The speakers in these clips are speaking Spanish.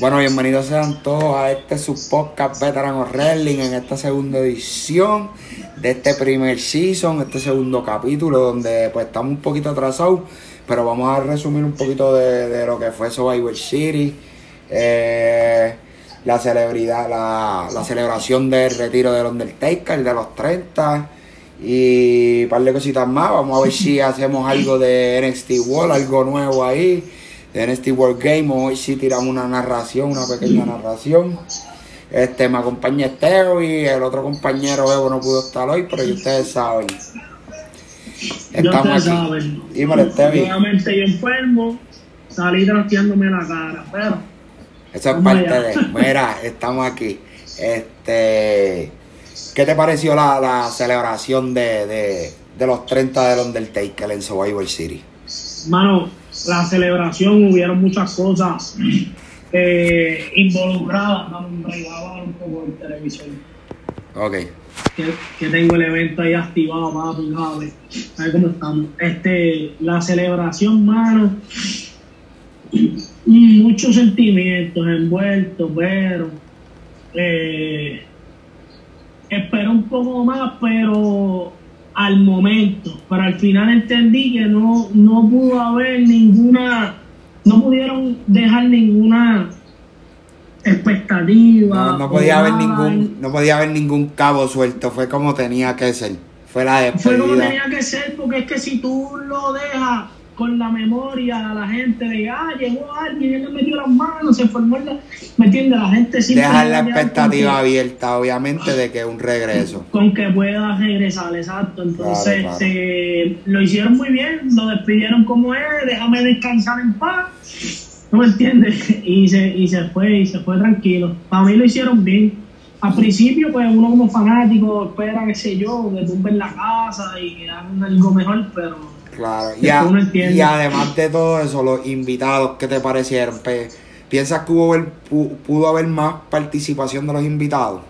Bueno, bienvenidos sean todos a este su podcast Veteran Wrestling en esta segunda edición de este primer season, este segundo capítulo donde pues estamos un poquito atrasados, pero vamos a resumir un poquito de, lo que fue Survivor City, eh, la celebridad, la, celebración del retiro del Undertaker de los 30 y un par de cositas más. Vamos a ver si hacemos algo de NXT World, algo nuevo ahí de NXT World Game. Hoy sí tiramos una narración, una pequeña narración. Este, me acompaña Esteo y el otro compañero Evo no pudo estar hoy, pero ustedes saben. Estamos aquí. Saben. Dímelo, Nuevamente yo enfermo, salí trasteándome la cara, pero. Eso es parte de. Mira, estamos aquí. Este. ¿Qué te pareció la, la celebración de, de, de, los 30 del Undertaker en Survivor City? Mano, la celebración hubieron muchas cosas eh, involucradas. Vamos a un poco el televisor. Ok. Que, tengo el evento ahí activado, papi, ver, a ver cómo estamos. Este, la celebración, mano, muchos sentimientos envueltos, pero eh, espero un poco más, pero al momento, pero al final entendí que no, no pudo haber ninguna, no pudieron dejar ninguna expectativa. No, podía haber ningún, no podía haber ningún cabo suelto, fue como tenía que ser. Fue la despedida. Fue como tenía que ser, porque es que si tú lo dejas con la memoria a la gente de, ah, llegó alguien, él le metió las manos, se formó la... ¿Me entiendes? La gente sí. Dejar la expectativa abierta, obviamente, de que un regreso. Con que pueda regresar, exacto. Entonces, lo hicieron muy bien, lo despidieron como es, déjame descansar en paz. ¿No me entiendes? Y se, y se fue, y se fue tranquilo. Para mí lo hicieron bien. Al principio, pues uno como fanático espera, qué sé yo, que tumben la casa y que hagan algo mejor, pero Claro, y, además de todo eso, los invitados, ¿qué te parecieron? ¿Piensas que hubo pudo haber más participación de los invitados?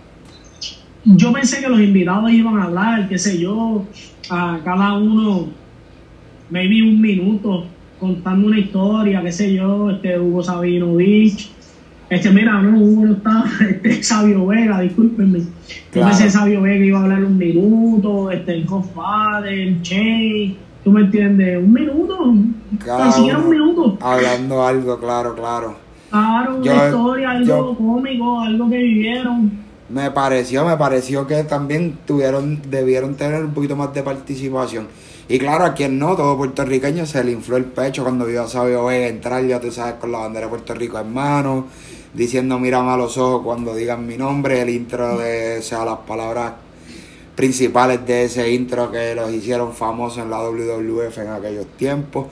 Yo pensé que los invitados iban a hablar, qué sé yo, a cada uno, maybe un minuto, contando una historia, qué sé yo, este Hugo Sabinovich. Este, mira, no, Hugo no estaba, este Sabio Vega, discúlpenme. Yo pensé que Sabio Vega iba a hablar un minuto, este, el Godfather, Che ¿Tú me entiendes? Un minuto. Claro, un minuto. Hablando algo, claro, claro. Claro, una historia, algo cómico, algo que vivieron. Me pareció, me pareció que también tuvieron, debieron tener un poquito más de participación. Y claro, a quien no, todo puertorriqueño se le infló el pecho cuando vio a Sabio Vega entrar, ya tú sabes, con la bandera de Puerto Rico en mano, diciendo mírame a los ojos cuando digan mi nombre, el intro de, o sea, las palabras principales de ese intro que los hicieron famosos en la WWF en aquellos tiempos.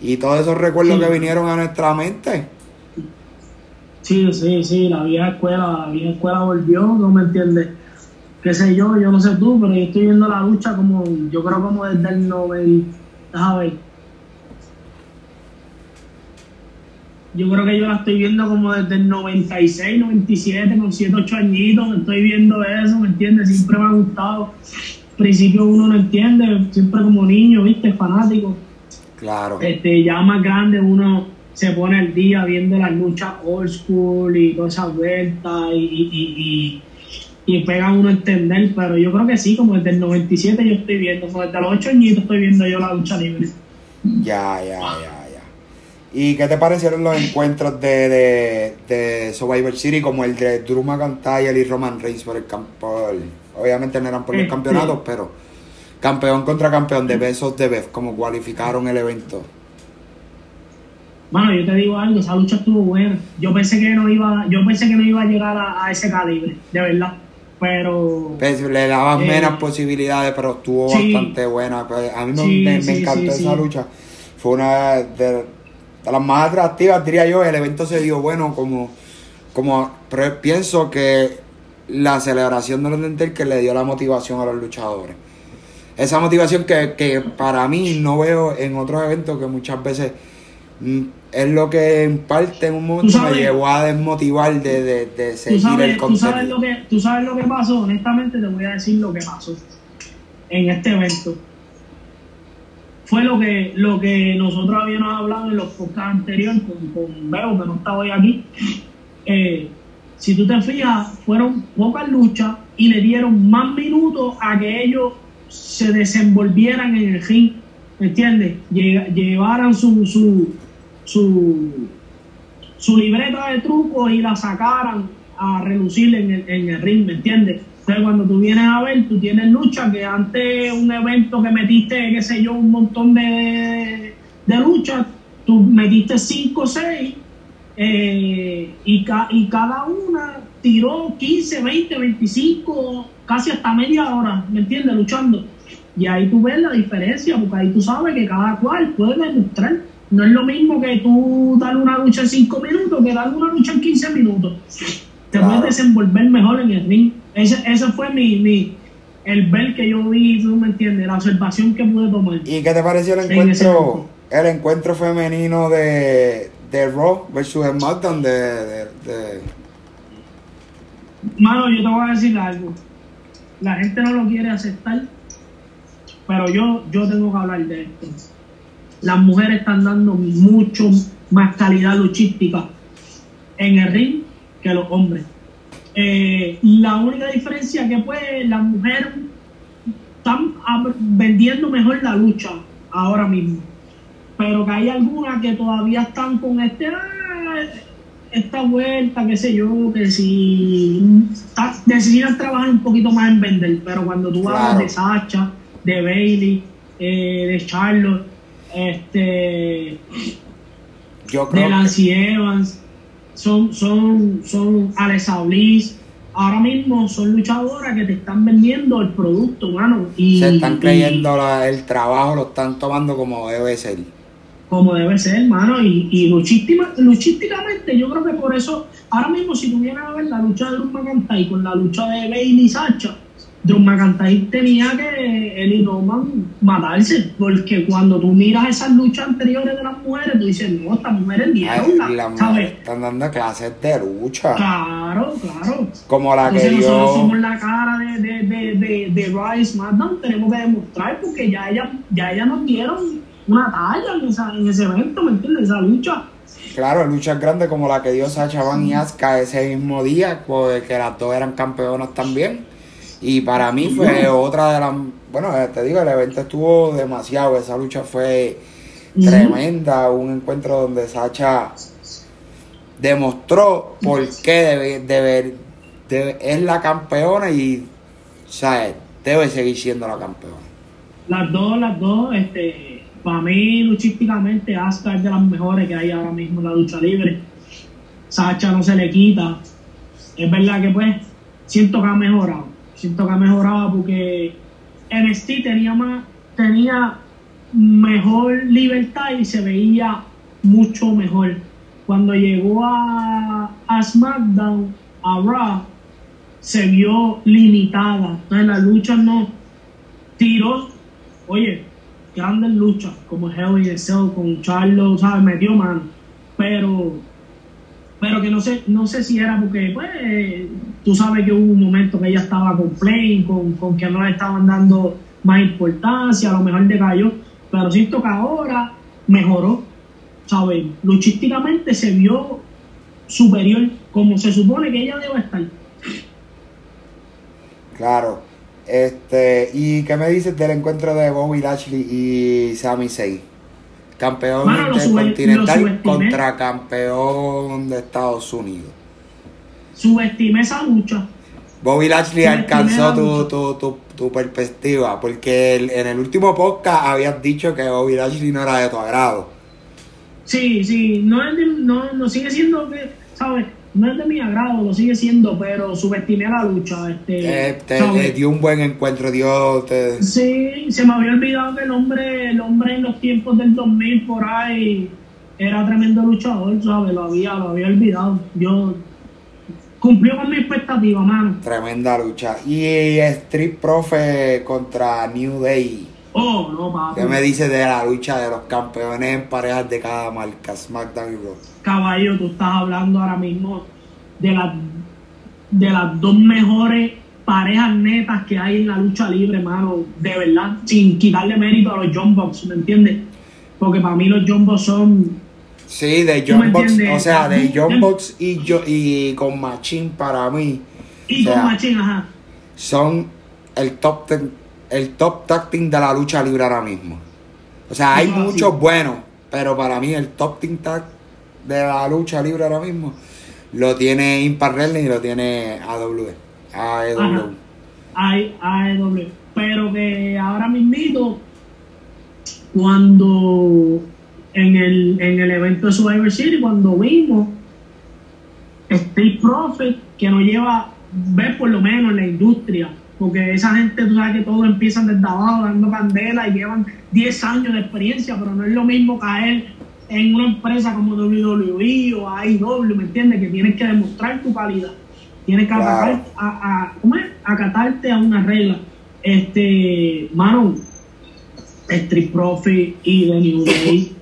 Y todos esos recuerdos que vinieron a nuestra mente. Sí, sí, sí, la vieja escuela, la vieja escuela volvió, no me entiendes. Qué sé yo, yo no sé tú, pero yo estoy viendo la lucha como, yo creo como desde el 90, a ver, Yo creo que yo la estoy viendo como desde el 96, 97, con 7, 8 añitos. Estoy viendo eso, ¿me entiendes? Siempre me ha gustado. Al principio uno no entiende, siempre como niño, ¿viste? Fanático. Claro. Este, ya más grande uno se pone al día viendo las luchas old school y todas esas vueltas y, y, y, y, pega uno a entender. Pero yo creo que sí, como desde el 97 yo estoy viendo, como desde los 8 añitos estoy viendo yo la lucha libre. Ya, ya, ya. ¿Y qué te parecieron los encuentros de, de, de Survivor City como el de Drew McIntyre y Roman Reigns por el campo? Obviamente no eran por los campeonatos, pero campeón contra campeón de besos de Beth, como cualificaron el evento. Bueno, yo te digo algo, esa lucha estuvo buena. Yo pensé que no iba, yo pensé que no iba a llegar a, ese calibre, de verdad. Pero pues, le daban eh, menos posibilidades, pero estuvo bastante buena. Pues, a mí me, encantó esa lucha. Fue una de de las más atractivas, diría yo. El evento se dio bueno como, como pero pienso que la celebración de los que le dio la motivación a los luchadores. Esa motivación que, que para mí no veo en otros eventos que muchas veces mm, es lo que en parte en un momento me llevó a desmotivar de, de, de seguir el contenido. ¿tú sabes, lo que, tú sabes lo que pasó, honestamente te voy a decir lo que pasó en este evento fue lo que, lo que nosotros habíamos hablado en los podcasts anteriores con, con Bebo, que no está hoy aquí. eh, si tú te fijas, fueron pocas luchas y le dieron más minutos a que ellos se desenvolvieran en el ring, ¿me entiendes? Llevaran su, su, su, su libreta de trucos y la sacaran a relucir en el, en el ring, ¿me entiendes? Entonces, cuando tú vienes a ver, tú tienes lucha que antes un evento que metiste, qué sé yo, un montón de, de luchas, tú metiste 5 o 6 y, y cada una tiró 15, 20, 25, casi hasta media hora, ¿me entiendes? Luchando. Y ahí tú ves la diferencia, porque ahí tú sabes que cada cual puede demostrar. No es lo mismo que tú darle una lucha en 5 minutos que darle una lucha en 15 minutos. Te puedes desenvolver mejor en el ring. Ese, ese fue mi, mi, el ver que yo vi, tú me entiendes, la observación que pude tomar. ¿Y qué te pareció el encuentro, el encuentro femenino de, de Raw versus SmackDown de, de, de... Mano, yo te voy a decir algo. La gente no lo quiere aceptar, pero yo, yo tengo que hablar de esto. Las mujeres están dando mucho más calidad luchística en el ring que los hombres. Eh, la única diferencia que pues las mujeres están vendiendo mejor la lucha ahora mismo. Pero que hay algunas que todavía están con este ah, esta vuelta, qué sé yo, que si necesitan trabajar un poquito más en vender, pero cuando tú hablas de Sacha, de Bailey, eh, de Charlotte, este de Nancy Evans, son, son, son Bliss, ahora mismo son luchadoras que te están vendiendo el producto, mano. Y, Se están creyendo el trabajo, lo están tomando como debe ser como debe ser, hermano, y, y luchísticamente yo creo que por eso, ahora mismo si tuvieran a ver la lucha de Drew McIntyre con la lucha de Bailey y Sacha, Drew McIntyre tenía que él y Roman matarse, porque cuando tú miras esas luchas anteriores de las mujeres, tú dices, no, estas mujeres dieron la, ¿sabes? Están dando clases de lucha. Claro, claro. Como la Entonces que nosotros somos la cara de, de, de, de, de Rice SmackDown, tenemos que demostrar, porque ya ella, ya ella nos dieron una talla en, ese evento, ¿me entiendes? Esa lucha. Claro, luchas grandes como la que dio Sacha Van y Asuka ese mismo día, pues, que las dos eran campeonas también. Y para mí fue otra de las. Bueno, eh, te digo, el evento estuvo demasiado. Esa lucha fue tremenda. Un encuentro donde Sacha demostró por qué debe, debe, es la campeona y sea, debe seguir siendo la campeona. Las dos, las dos, este para mí, luchísticamente, Asuka es de las mejores que hay ahora mismo en la lucha libre. Sacha no se le quita. Es verdad que, pues, siento que ha mejorado. Siento que ha mejorado porque NXT tenía más, tenía mejor libertad y se veía mucho mejor. Cuando llegó a, a SmackDown, a Raw, se vio limitada. Entonces la lucha no tiró, oye, grandes luchas como Hell in Cell con Charlo, ¿sabes? Metió mano. Pero, pero que no sé, no sé si era porque, pues, tú sabes que hubo un momento que ella estaba con Play, con, con que no le estaban dando más importancia, a lo mejor decayó. Pero siento que ahora mejoró, ¿sabes? Luchísticamente se vio superior, como se supone que ella debe estar. Claro. Este, ¿Y qué me dices del encuentro de Bobby Lashley y Sami Zayn? Campeón intercontinental contra campeón de Estados Unidos. Subestimé esa lucha. Bobby Lashley alcanzó tu, tu, tu, tu, perspectiva, porque en el último podcast habías dicho que Bobby Lashley no era de tu agrado. Sí, sí, no, no, no sigue siendo ¿sabes? no es de mi agrado, lo sigue siendo, pero subestimé la lucha. Este, eh, te, dio un buen encuentro, Dios. Te... Sí, se me había olvidado que el hombre, el hombre en los tiempos del 2000 por ahí era tremendo luchador, ¿sabes? Lo había, lo había olvidado. Yo cumplió con mi expectativa, mano. Tremenda lucha. Y Street Profe contra New Day. Oh, no, papi. ¿Qué me dices de la lucha de los campeones en parejas de cada marca, SmackDown y Raw? Caballo, tú estás hablando ahora mismo de las de las dos mejores parejas netas que hay en la lucha libre, mano, de verdad, sin quitarle mérito a los John Box, ¿me entiendes? Porque para mí los John Box son Sí, de John Box, o sea, de John Box y, yo, y con Machine para mí. Y con Machine, ajá. Son el top ten, el top tag de la lucha libre ahora mismo. O sea, hay muchos buenos, pero para mí el top team tag de la lucha libre ahora mismo lo tiene Impact Wrestling y lo tiene AW. AEW. AEW. Pero que ahora mismo, cuando en el, en el evento de Survivor City, cuando vimos Steve Profit, que nos lleva, ver por lo menos en la industria, porque esa gente, tú sabes que todos empiezan desde abajo dando candela y llevan 10 años de experiencia, pero no es lo mismo caer en una empresa como WWE o AEW, ¿me entiendes? Que tienes que demostrar tu calidad, tienes que a, a, acatarte a una regla. Este, mano, Street Profit y The New Day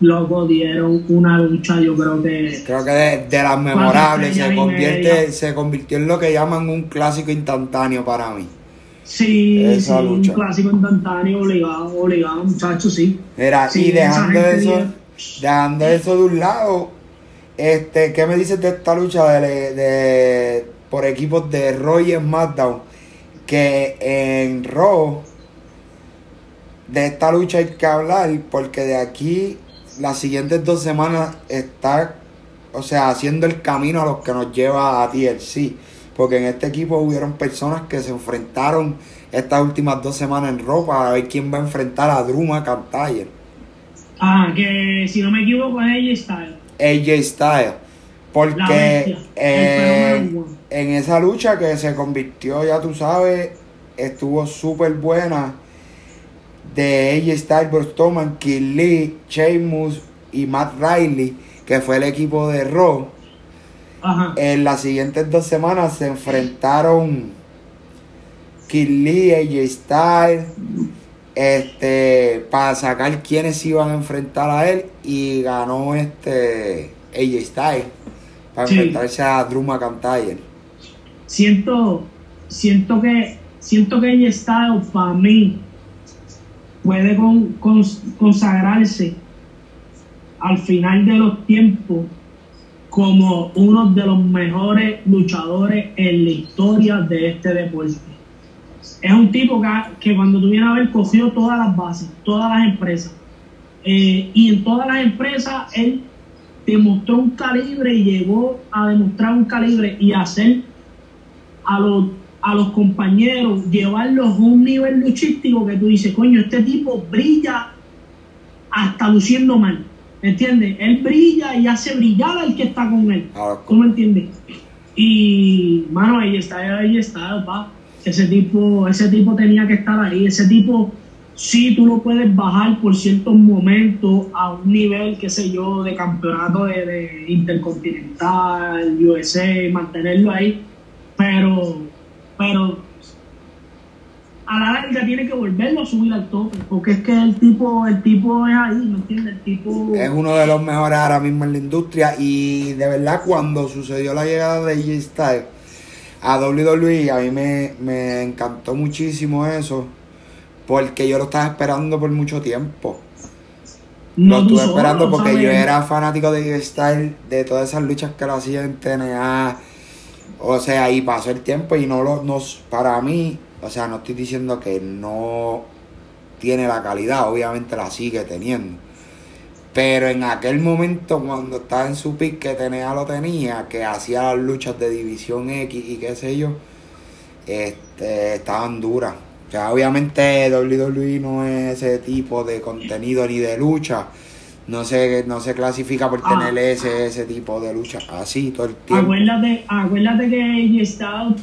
loco dieron una lucha yo creo que creo que de, las memorables se convierte se convirtió en lo que llaman un clásico instantáneo para mí. Sí, un clásico instantáneo obligado obligado muchachos sí. Mira y dejando eso dejando eso de un lado este qué me dices de esta lucha de, de por equipos de Roy y SmackDown que en Raw de esta lucha hay que hablar porque de aquí las siguientes dos semanas está, o sea, haciendo el camino a los que nos lleva a TLC. Porque en este equipo hubieron personas que se enfrentaron estas últimas dos semanas en ropa a ver quién va a enfrentar a Druma McIntyre. Ah, que si no me equivoco es AJ Styles. AJ Styles. Porque en esa lucha que se convirtió, ya tú sabes, estuvo súper buena de AJ Styles, Bruce Kill Lee, Sheamus y Matt Riley, que fue el equipo de Raw. En las siguientes dos semanas se enfrentaron Kill Lee, AJ Styles, este, para sacar quiénes iban a enfrentar a él y ganó este AJ Styles para enfrentarse a Drew McIntyre. Siento, siento que, siento que AJ Styles para mí puede consagrarse al final de los tiempos como uno de los mejores luchadores en la historia de este deporte. Es un tipo que, cuando tú vienes a ver cogió todas las bases, todas las empresas. Eh, y en todas las empresas él demostró un calibre y llegó a demostrar un calibre y hacer a los a los compañeros, llevarlos a un nivel luchístico que tú dices, coño, este tipo brilla hasta luciendo mal. ¿Me entiendes? Él brilla y hace brillar al que está con él. Ah, ¿Tú me entiendes? Y, mano, ahí está, ahí está, pa. Ese tipo, ese tipo tenía que estar ahí. Ese tipo, sí, tú lo puedes bajar por ciertos momentos a un nivel, qué sé yo, de campeonato de, de intercontinental, USA, mantenerlo ahí. Pero pero a la larga tiene que volverlo a subir al tope, porque es que el tipo, el tipo es ahí, ¿me entiendes? El tipo... Es uno de los mejores ahora mismo en la industria y de verdad cuando sucedió la llegada de G-Style a WWE, a mí me, me encantó muchísimo eso, porque yo lo estaba esperando por mucho tiempo. lo estuve esperando porque yo era fanático de G-Style, de todas esas luchas que lo hacía en TNA o sea, y pasó el tiempo y no lo, nos, para mí, o sea, no estoy diciendo que no tiene la calidad, obviamente la sigue teniendo. Pero en aquel momento, cuando estaba en su pick que tenía, lo tenía, que hacía las luchas de División X y qué sé yo, este, estaban duras. O sea, obviamente WWE no es ese tipo de contenido ni de lucha no se, no se clasifica por ah. tener ese, ese tipo de lucha así todo el tiempo. Acuérdate, acuérdate que Estado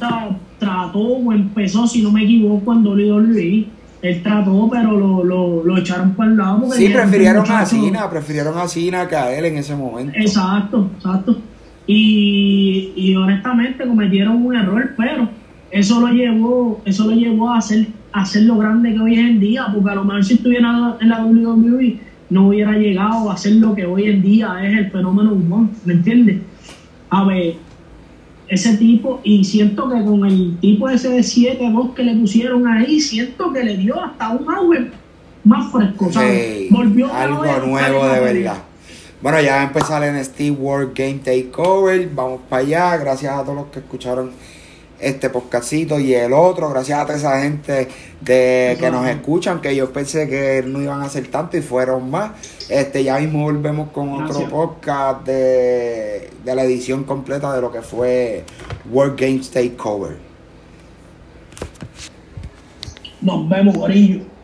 trató o empezó, si no me equivoco, en WWE. Él trató, pero lo, lo, lo echaron para el lado. sí, prefirieron a Cina, prefirieron a Cina que a él en ese momento. Exacto, exacto. Y, y honestamente cometieron un error, pero eso lo llevó, eso lo llevó a hacer, a hacer lo grande que hoy es en día, porque a lo mejor si estuviera en la WWE no hubiera llegado a ser lo que hoy en día es el fenómeno humano, ¿me entiendes? A ver, ese tipo, y siento que con el tipo ese de 7-2 que le pusieron ahí, siento que le dio hasta un auge más fresco, ¿sabes? Volvió algo nuevo de verdad. Bueno, ya va a empezar el NXT World Game Takeover. Vamos para allá. Gracias a todos los que escucharon este podcastito y el otro. Gracias a toda esa gente de que nos escuchan, que yo pensé que no iban a ser tanto y fueron más. Este, ya mismo volvemos con otro podcast de, de la edición completa de lo que fue World Games Takeover. Nos vemos, Gorillo.